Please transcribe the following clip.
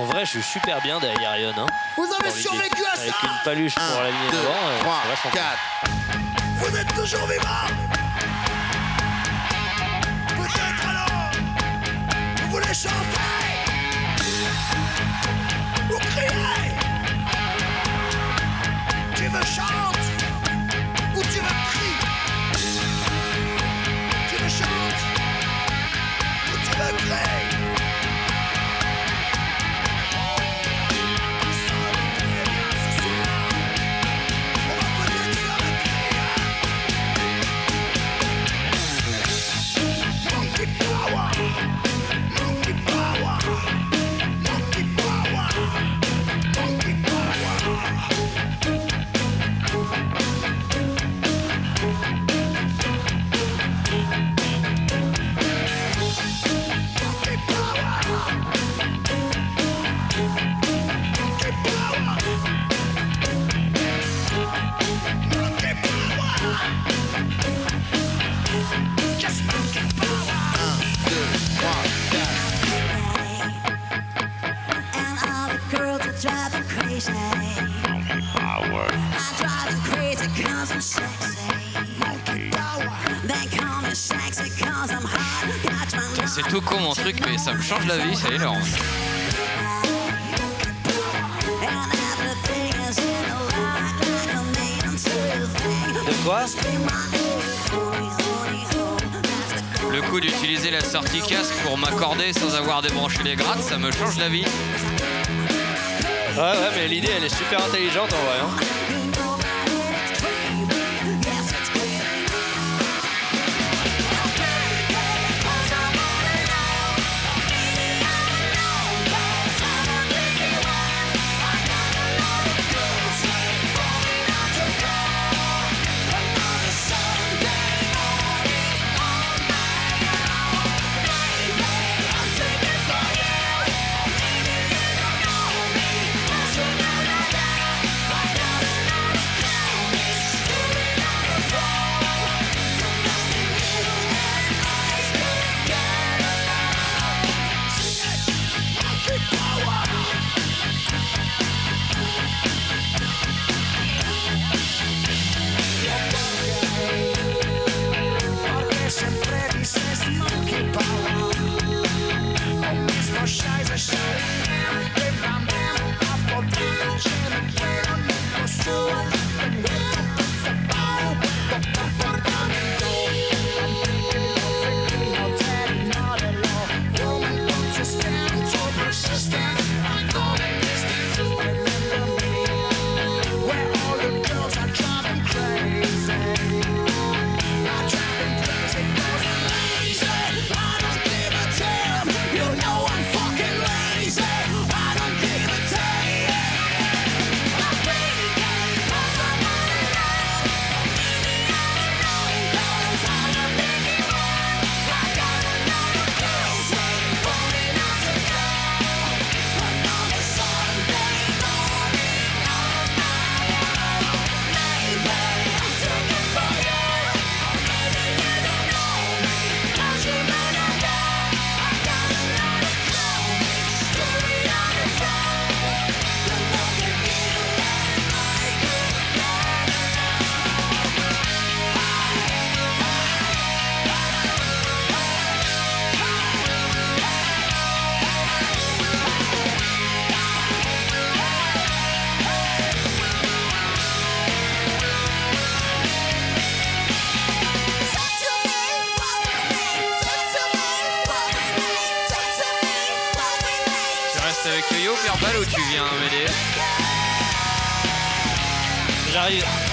En vrai, je suis super bien derrière Ion. Hein, vous avez survécu à ça Avec une paluche pour la ligne 3, 4. Vous êtes toujours vivants C'est tout con mon truc, mais ça me change la vie, c'est énorme. De quoi coup d'utiliser la sortie casque pour m'accorder sans avoir débranché les grattes, ça me change la vie. Ouais, ouais, mais l'idée elle est super intelligente en vrai. Hein. verbal où tu viens, Médé J'arrive.